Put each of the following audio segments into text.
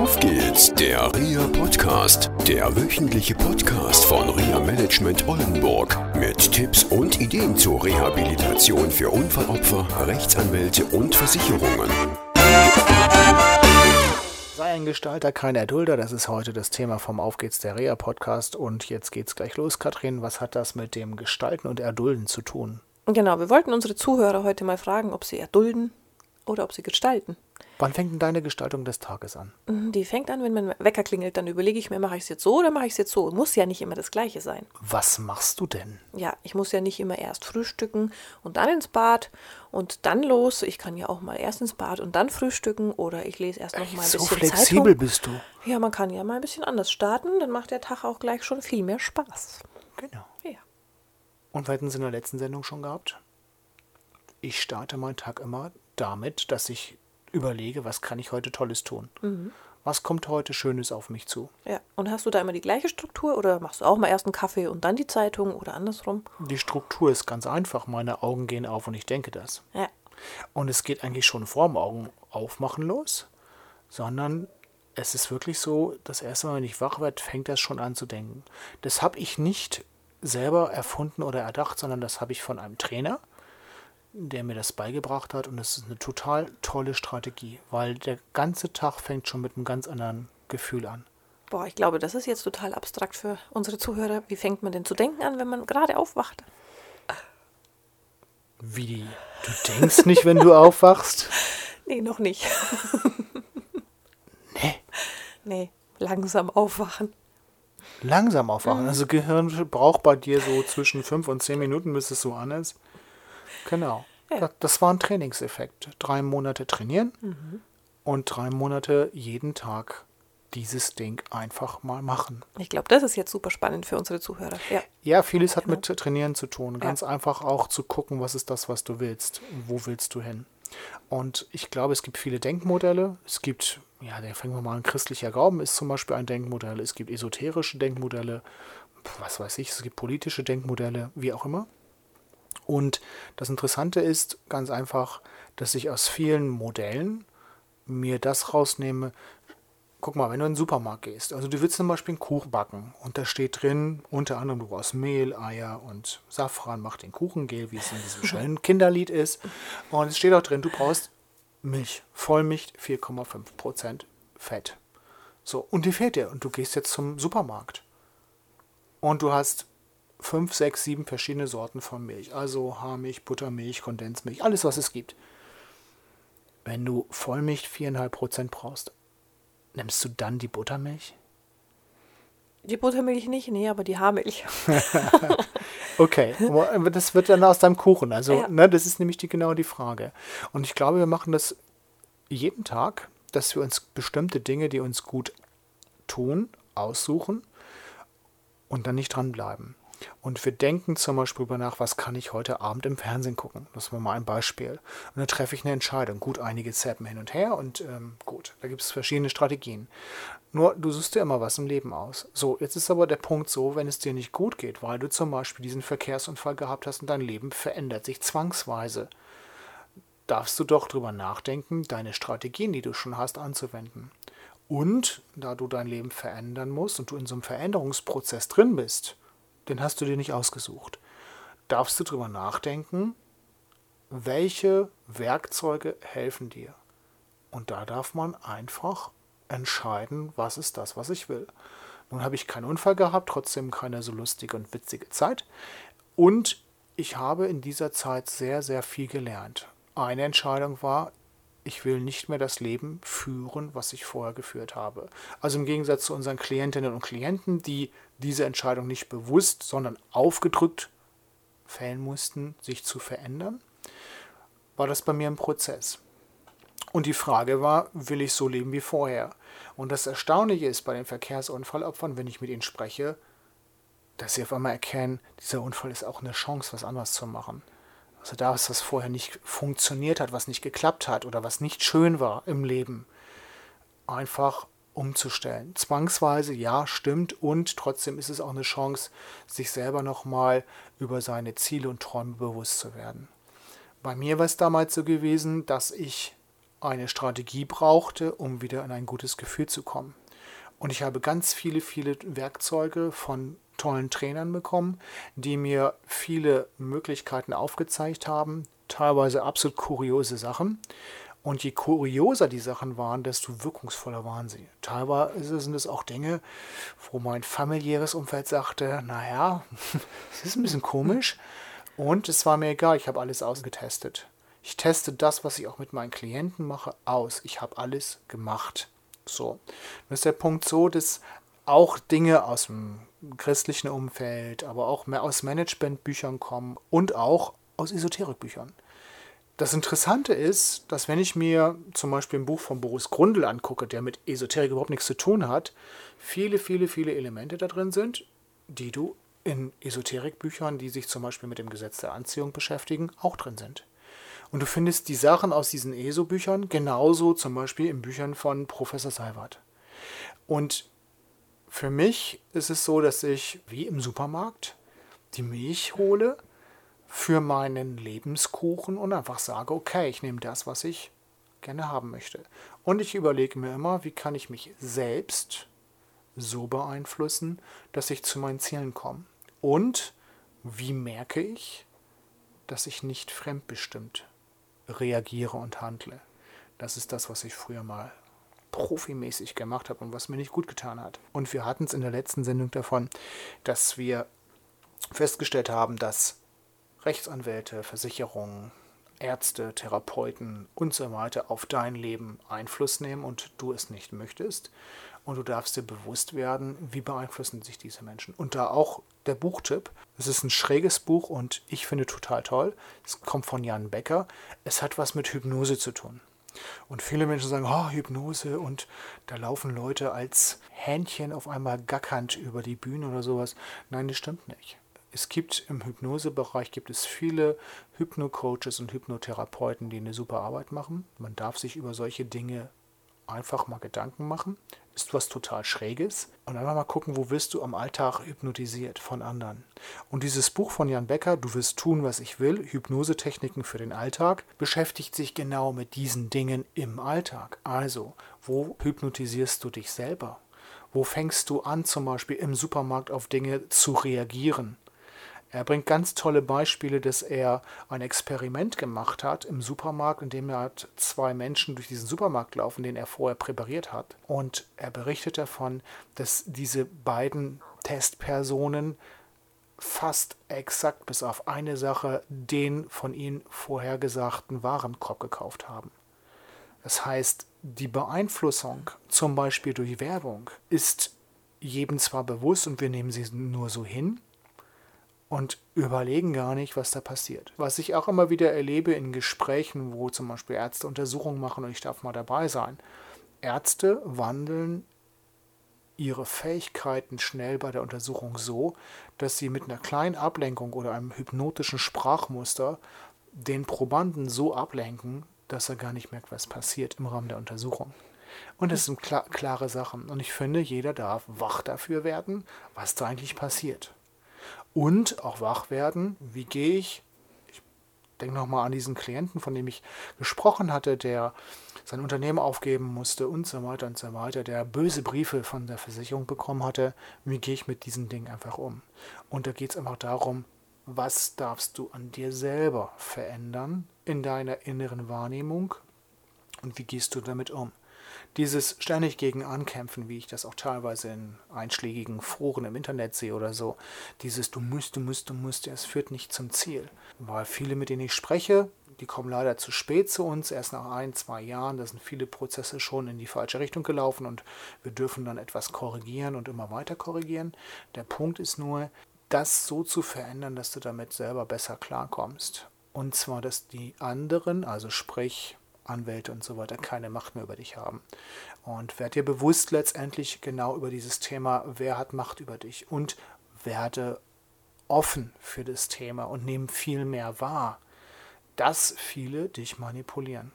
Auf geht's, der RIA Podcast, der wöchentliche Podcast von RIA Management Oldenburg mit Tipps und Ideen zur Rehabilitation für Unfallopfer, Rechtsanwälte und Versicherungen. Sei ein Gestalter, kein Erdulder, das ist heute das Thema vom Auf geht's, der RIA Podcast und jetzt geht's gleich los, Katrin, was hat das mit dem Gestalten und Erdulden zu tun? Genau, wir wollten unsere Zuhörer heute mal fragen, ob sie erdulden oder ob sie gestalten. Wann fängt denn deine Gestaltung des Tages an? Mhm, Die fängt an, wenn mein Wecker klingelt, dann überlege ich mir, mache ich es jetzt so oder mache ich es jetzt so. Muss ja nicht immer das Gleiche sein. Was machst du denn? Ja, ich muss ja nicht immer erst frühstücken und dann ins Bad und dann los. Ich kann ja auch mal erst ins Bad und dann frühstücken oder ich lese erst noch mal ein so bisschen flexibel Zeitung. bist du. Ja, man kann ja mal ein bisschen anders starten, dann macht der Tag auch gleich schon viel mehr Spaß. Genau. Ja. Und wir hatten es in der letzten Sendung schon gehabt. Ich starte meinen Tag immer damit, dass ich überlege, was kann ich heute Tolles tun? Mhm. Was kommt heute Schönes auf mich zu? Ja, und hast du da immer die gleiche Struktur oder machst du auch mal erst einen Kaffee und dann die Zeitung oder andersrum? Die Struktur ist ganz einfach. Meine Augen gehen auf und ich denke das. Ja. Und es geht eigentlich schon vorm Augen aufmachen los, sondern es ist wirklich so, das erste Mal, wenn ich wach werde, fängt das schon an zu denken. Das habe ich nicht selber erfunden oder erdacht, sondern das habe ich von einem Trainer, der mir das beigebracht hat. Und das ist eine total tolle Strategie, weil der ganze Tag fängt schon mit einem ganz anderen Gefühl an. Boah, ich glaube, das ist jetzt total abstrakt für unsere Zuhörer. Wie fängt man denn zu denken an, wenn man gerade aufwacht? Wie? Du denkst nicht, wenn du aufwachst? Nee, noch nicht. Nee. Nee, langsam aufwachen. Langsam aufwachen. Also Gehirn braucht bei dir so zwischen fünf und zehn Minuten, bis es so an ist. Genau. Ja. Das- war ein Trainingseffekt. Drei Monate trainieren und drei Monate jeden Tag dieses Ding einfach mal machen. Ich glaube, das ist jetzt super spannend für unsere Zuhörer. Ja. Ja, vieles hat mit Trainieren zu tun. Ganz einfach auch zu gucken, was ist das, was du willst. Wo willst du hin? Und ich glaube, es gibt viele Denkmodelle. Es gibt, ja, da fangen wir mal an, christlicher Glauben ist zum Beispiel ein Denkmodell. Es gibt esoterische Denkmodelle, was weiß ich, es gibt politische Denkmodelle, wie auch immer. Und das Interessante ist ganz einfach, dass ich aus vielen Modellen mir das rausnehme. Guck mal, wenn du in den Supermarkt gehst, also du willst zum Beispiel einen Kuchen backen und da steht drin, unter anderem du brauchst Mehl, Eier und Safran, macht den Kuchengel, wie es in diesem schönen Kinderlied ist. Und es steht auch drin, du brauchst Milch, Vollmilch, 4,5% Fett. So, und die fehlt dir und du gehst jetzt zum Supermarkt. Und du hast fünf, sechs, sieben verschiedene Sorten von Milch. Also Haarmilch, Buttermilch, Kondensmilch, alles was es gibt. Wenn du Vollmilch 4,5% brauchst, nimmst du dann die Buttermilch? Die Buttermilch nicht, nee, aber die Haarmilch. Okay, aber das wird dann aus deinem Kuchen. Also, Ja. ne, das ist nämlich die, genau die Frage. Und ich glaube, wir machen das jeden Tag, dass wir uns bestimmte Dinge, die uns gut tun, aussuchen und dann nicht dranbleiben. Und wir denken zum Beispiel darüber nach, was kann ich heute Abend im Fernsehen gucken. Das war mal ein Beispiel. Und dann treffe ich eine Entscheidung. Gut, einige zappen hin und her und ähm, gut, da gibt es verschiedene Strategien. Nur, du suchst dir immer was im Leben aus. So, jetzt ist aber der Punkt so, wenn es dir nicht gut geht, weil du zum Beispiel diesen Verkehrsunfall gehabt hast und dein Leben verändert sich zwangsweise, darfst du doch drüber nachdenken, deine Strategien, die du schon hast, anzuwenden. Und da du dein Leben verändern musst und du in so einem Veränderungsprozess drin bist, den hast du dir nicht ausgesucht, darfst du drüber nachdenken, welche Werkzeuge helfen dir. Und da darf man einfach entscheiden, was ist das, was ich will. Nun habe ich keinen Unfall gehabt, trotzdem keine so lustige und witzige Zeit. Und ich habe in dieser Zeit sehr, sehr viel gelernt. Eine Entscheidung war, ich will nicht mehr das Leben führen, was ich vorher geführt habe. Also im Gegensatz zu unseren Klientinnen und Klienten, die diese Entscheidung nicht bewusst, sondern aufgedrückt fällen mussten, sich zu verändern, war das bei mir ein Prozess. Und die Frage war, will ich so leben wie vorher? Und das Erstaunliche ist bei den Verkehrsunfallopfern, wenn ich mit ihnen spreche, dass sie auf einmal erkennen, dieser Unfall ist auch eine Chance, was anderes zu machen. Also da, was das vorher nicht funktioniert hat, was nicht geklappt hat oder was nicht schön war im Leben, einfach umzustellen. Zwangsweise, ja, stimmt. Und trotzdem ist es auch eine Chance, sich selber nochmal über seine Ziele und Träume bewusst zu werden. Bei mir war es damals so gewesen, dass ich eine Strategie brauchte, um wieder in ein gutes Gefühl zu kommen. Und ich habe ganz viele, viele Werkzeuge von tollen Trainern bekommen, die mir viele Möglichkeiten aufgezeigt haben, teilweise absolut kuriose Sachen. Und je kurioser die Sachen waren, desto wirkungsvoller waren sie. Teilweise sind es auch Dinge, wo mein familiäres Umfeld sagte, naja, es ist ein bisschen komisch. Und es war mir egal, ich habe alles ausgetestet. Ich teste das, was ich auch mit meinen Klienten mache, aus. Ich habe alles gemacht. So. Das ist der Punkt so, dass auch Dinge aus dem christlichen Umfeld, aber auch mehr aus Managementbüchern kommen und auch aus Esoterikbüchern. Das Interessante ist, dass wenn ich mir zum Beispiel ein Buch von Boris Grundl angucke, der mit Esoterik überhaupt nichts zu tun hat, viele, viele, viele Elemente da drin sind, die du in Esoterikbüchern, die sich zum Beispiel mit dem Gesetz der Anziehung beschäftigen, auch drin sind. Und du findest die Sachen aus diesen ESO-Büchern genauso zum Beispiel in Büchern von Professor Seiwert. Und für mich ist es so, dass ich wie im Supermarkt die Milch hole für meinen Lebenskuchen und einfach sage, okay, ich nehme das, was ich gerne haben möchte. Und ich überlege mir immer, wie kann ich mich selbst so beeinflussen, dass ich zu meinen Zielen komme. Und wie merke ich, dass ich nicht fremdbestimmt reagiere und handle. Das ist das, was ich früher mal profimäßig gemacht habe und was mir nicht gut getan hat. Und wir hatten es in der letzten Sendung davon, dass wir festgestellt haben, dass Rechtsanwälte, Versicherungen, Ärzte, Therapeuten und so weiter auf dein Leben Einfluss nehmen und du es nicht möchtest. Und du darfst dir bewusst werden, wie beeinflussen sich diese Menschen. Und da auch der Buchtipp. Es ist ein schräges Buch und ich finde total toll. Es kommt von Jan Becker. Es hat was mit Hypnose zu tun. Und viele Menschen sagen, oh, Hypnose und da laufen Leute als Hähnchen auf einmal gackernd über die Bühne oder sowas. Nein, das stimmt nicht. Es gibt im Hypnosebereich gibt es viele Hypnocoaches und Hypnotherapeuten, die eine super Arbeit machen. Man darf sich über solche Dinge einfach mal Gedanken machen ist was total Schräges und einfach mal gucken, wo wirst du am Alltag hypnotisiert von anderen. Und dieses Buch von Jan Becker, Du wirst tun, was ich will, Hypnosetechniken für den Alltag, beschäftigt sich genau mit diesen Dingen im Alltag. Also, wo hypnotisierst du dich selber? Wo fängst du an, zum Beispiel im Supermarkt auf Dinge zu reagieren? Er bringt ganz tolle Beispiele, dass er ein Experiment gemacht hat im Supermarkt, in dem er zwei Menschen durch diesen Supermarkt laufen, den er vorher präpariert hat. Und er berichtet davon, dass diese beiden Testpersonen fast exakt bis auf eine Sache den von ihnen vorhergesagten Warenkorb gekauft haben. Das heißt, die Beeinflussung, zum Beispiel durch Werbung, ist jedem zwar bewusst und wir nehmen sie nur so hin, und überlegen gar nicht, was da passiert. Was ich auch immer wieder erlebe in Gesprächen, wo zum Beispiel Ärzte Untersuchungen machen und ich darf mal dabei sein. Ärzte wandeln ihre Fähigkeiten schnell bei der Untersuchung so, dass sie mit einer kleinen Ablenkung oder einem hypnotischen Sprachmuster den Probanden so ablenken, dass er gar nicht merkt, was passiert im Rahmen der Untersuchung. Und das sind klar, klare Sachen. Und ich finde, jeder darf wach dafür werden, was da eigentlich passiert und auch wach werden. Wie gehe ich? Ich denke nochmal an diesen Klienten, von dem ich gesprochen hatte, der sein Unternehmen aufgeben musste und so weiter und so weiter, der böse Briefe von der Versicherung bekommen hatte. Wie gehe ich mit diesen Dingen einfach um? Und da geht es einfach darum, was darfst du an dir selber verändern in deiner inneren Wahrnehmung und wie gehst du damit um? Dieses ständig gegen Ankämpfen, wie ich das auch teilweise in einschlägigen Foren im Internet sehe oder so, dieses du musst, du musst, du musst, es führt nicht zum Ziel. Weil viele, mit denen ich spreche, die kommen leider zu spät zu uns, erst nach ein, zwei Jahren. Da sind viele Prozesse schon in die falsche Richtung gelaufen und wir dürfen dann etwas korrigieren und immer weiter korrigieren. Der Punkt ist nur, das so zu verändern, dass du damit selber besser klarkommst. Und zwar, dass die anderen, also sprich Anwälte und so weiter keine Macht mehr über dich haben. Und werd dir bewusst letztendlich genau über dieses Thema, wer hat Macht über dich und werde offen für das Thema und nimm viel mehr wahr, dass viele dich manipulieren.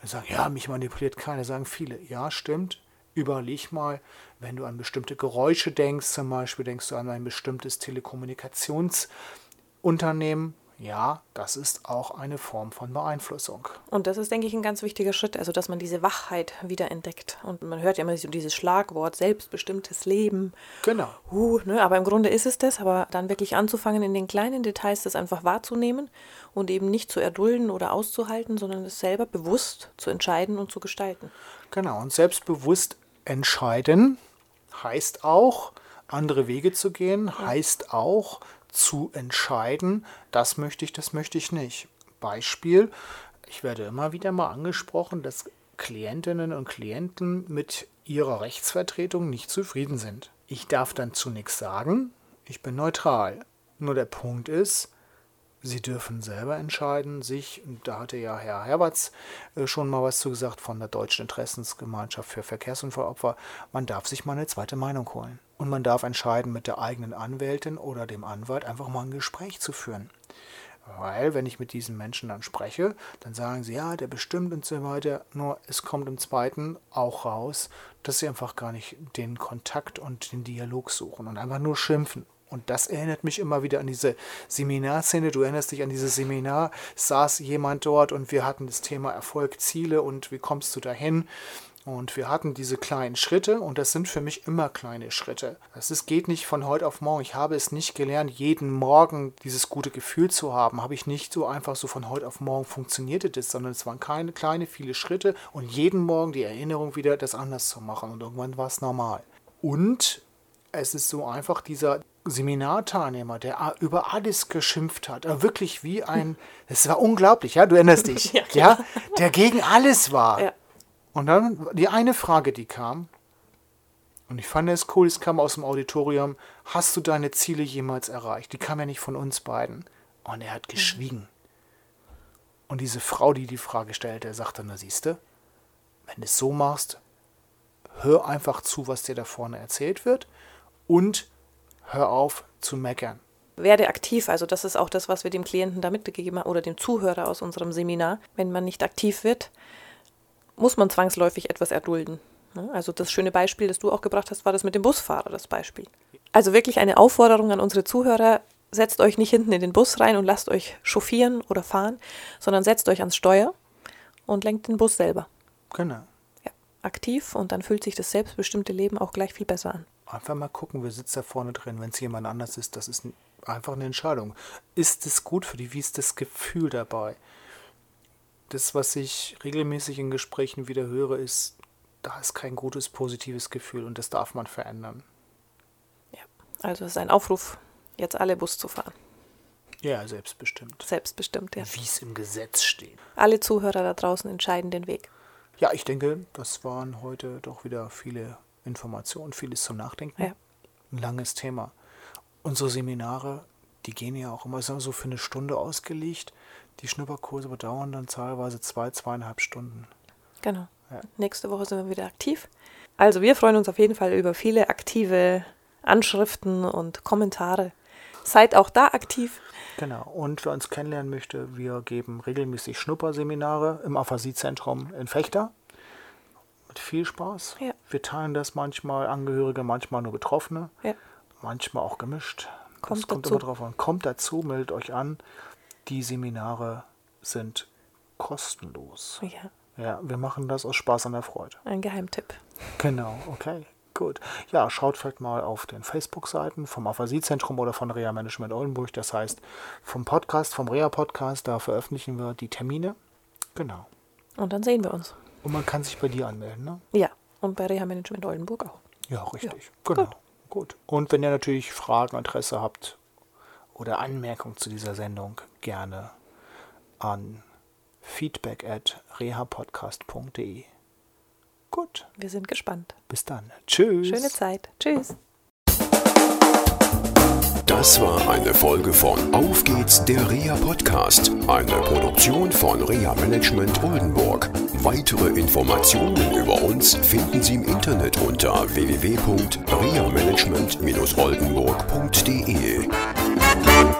Und sagen, ja, mich manipuliert keiner, sagen viele. Ja, stimmt. Überleg mal, wenn du an bestimmte Geräusche denkst, zum Beispiel denkst du an ein bestimmtes Telekommunikationsunternehmen, Ja, das ist auch eine Form von Beeinflussung. Und das ist, denke ich, ein ganz wichtiger Schritt, also dass man diese Wachheit wieder entdeckt. Und man hört ja immer so dieses Schlagwort selbstbestimmtes Leben. Genau. Uh, ne, aber im Grunde ist es das, aber dann wirklich anzufangen, in den kleinen Details das einfach wahrzunehmen und eben nicht zu erdulden oder auszuhalten, sondern es selber bewusst zu entscheiden und zu gestalten. Genau, und selbstbewusst entscheiden heißt auch, andere Wege zu gehen, heißt auch, zu entscheiden, das möchte ich, das möchte ich nicht. Beispiel, ich werde immer wieder mal angesprochen, dass Klientinnen und Klienten mit ihrer Rechtsvertretung nicht zufrieden sind. Ich darf dann zu nichts sagen, ich bin neutral. Nur der Punkt ist, Sie dürfen selber entscheiden, sich, da hatte ja Herr Herberts äh, schon mal was zu gesagt von der Deutschen Interessensgemeinschaft für Verkehrsunfallopfer, man darf sich mal eine zweite Meinung holen. Und man darf entscheiden, mit der eigenen Anwältin oder dem Anwalt einfach mal ein Gespräch zu führen. Weil, wenn ich mit diesen Menschen dann spreche, dann sagen sie, ja, der bestimmt und so weiter. Nur es kommt im zweiten auch raus, dass sie einfach gar nicht den Kontakt und den Dialog suchen und einfach nur schimpfen. Und das erinnert mich immer wieder an diese Seminarszene. Du erinnerst dich an dieses Seminar, saß jemand dort und wir hatten das Thema Erfolg, Ziele und wie kommst du dahin? Und wir hatten diese kleinen Schritte und das sind für mich immer kleine Schritte. Es geht nicht von heute auf morgen. Ich habe es nicht gelernt, jeden Morgen dieses gute Gefühl zu haben. Habe ich nicht so einfach so von heute auf morgen funktionierte das, sondern es waren keine kleine, viele Schritte und jeden Morgen die Erinnerung wieder, das anders zu machen. Und irgendwann war es normal. Und es ist so einfach dieser Seminarteilnehmer, der über alles geschimpft hat, wirklich wie ein, es war unglaublich, ja, du erinnerst dich, ja, ja, der gegen alles war. Ja. Und dann die eine Frage, die kam, und ich fand es cool, es kam aus dem Auditorium, hast du deine Ziele jemals erreicht? Die kam ja nicht von uns beiden. Und er hat geschwiegen. Und diese Frau, die die Frage stellte, sagte, na siehste, wenn du es so machst, hör einfach zu, was dir da vorne erzählt wird und hör auf zu meckern. Werde aktiv, also das ist auch das, was wir dem Klienten da mitgegeben haben oder dem Zuhörer aus unserem Seminar. Wenn man nicht aktiv wird, muss man zwangsläufig etwas erdulden. Ne? Also das schöne Beispiel, das du auch gebracht hast, war das mit dem Busfahrer, das Beispiel. Also wirklich eine Aufforderung an unsere Zuhörer, setzt euch nicht hinten in den Bus rein und lasst euch chauffieren oder fahren, sondern setzt euch ans Steuer und lenkt den Bus selber. Genau. Ja, aktiv und dann fühlt sich das selbstbestimmte Leben auch gleich viel besser an. Einfach mal gucken, wer sitzt da vorne drin. Wenn es jemand anders ist, das ist einfach eine Entscheidung. Ist es gut für die? Wie ist das Gefühl dabei? Das, was ich regelmäßig in Gesprächen wieder höre, ist, da ist kein gutes, positives Gefühl und das darf man verändern. Ja, also es ist ein Aufruf, jetzt alle Bus zu fahren. Ja, selbstbestimmt. Selbstbestimmt, ja. Wie es im Gesetz steht. Alle Zuhörer da draußen entscheiden den Weg. Ja, ich denke, das waren heute doch wieder viele Informationen, vieles zum Nachdenken. Ja. Ein langes Thema. Unsere Seminare, die gehen ja auch immer so für eine Stunde ausgelegt. Die Schnupperkurse bedauern dann teilweise zwei, zweieinhalb Stunden. Genau. Ja. Nächste Woche sind wir wieder aktiv. Also wir freuen uns auf jeden Fall über viele aktive Anschriften und Kommentare. Seid auch da aktiv. Genau. Und wer uns kennenlernen möchte, wir geben regelmäßig Schnupperseminare im Aphasiezentrum in Fechter. Mit viel Spaß. Ja. Wir teilen das manchmal Angehörige, manchmal nur Betroffene. Ja. Manchmal auch gemischt. Kommt das kommt dazu. immer drauf an. Kommt dazu, meldet euch an. Die Seminare sind kostenlos. Ja. Ja, wir machen das aus Spaß an der Freude. Ein Geheimtipp. Genau, okay, gut. Ja, schaut vielleicht mal auf den Facebook-Seiten vom Aphasie-Zentrum oder von Rea Management Oldenburg. Das heißt, vom Podcast, vom Rea-Podcast, da veröffentlichen wir die Termine. Genau. Und dann sehen wir uns. Und man kann sich bei dir anmelden, ne? Ja, und bei Reha Management Oldenburg auch. Ja, richtig. Ja. Genau. Gut. gut. Und wenn ihr natürlich Fragen, Interesse habt, oder Anmerkungen zu dieser Sendung gerne an feedback at rehapodcast.de. Gut. Wir sind gespannt. Bis dann. Tschüss. Schöne Zeit. Tschüss. Das war eine Folge von Auf geht's, der REA Podcast, eine Produktion von REA Management Oldenburg. Weitere Informationen über uns finden Sie im Internet unter www.reamanagement-oldenburg.de. Thank you.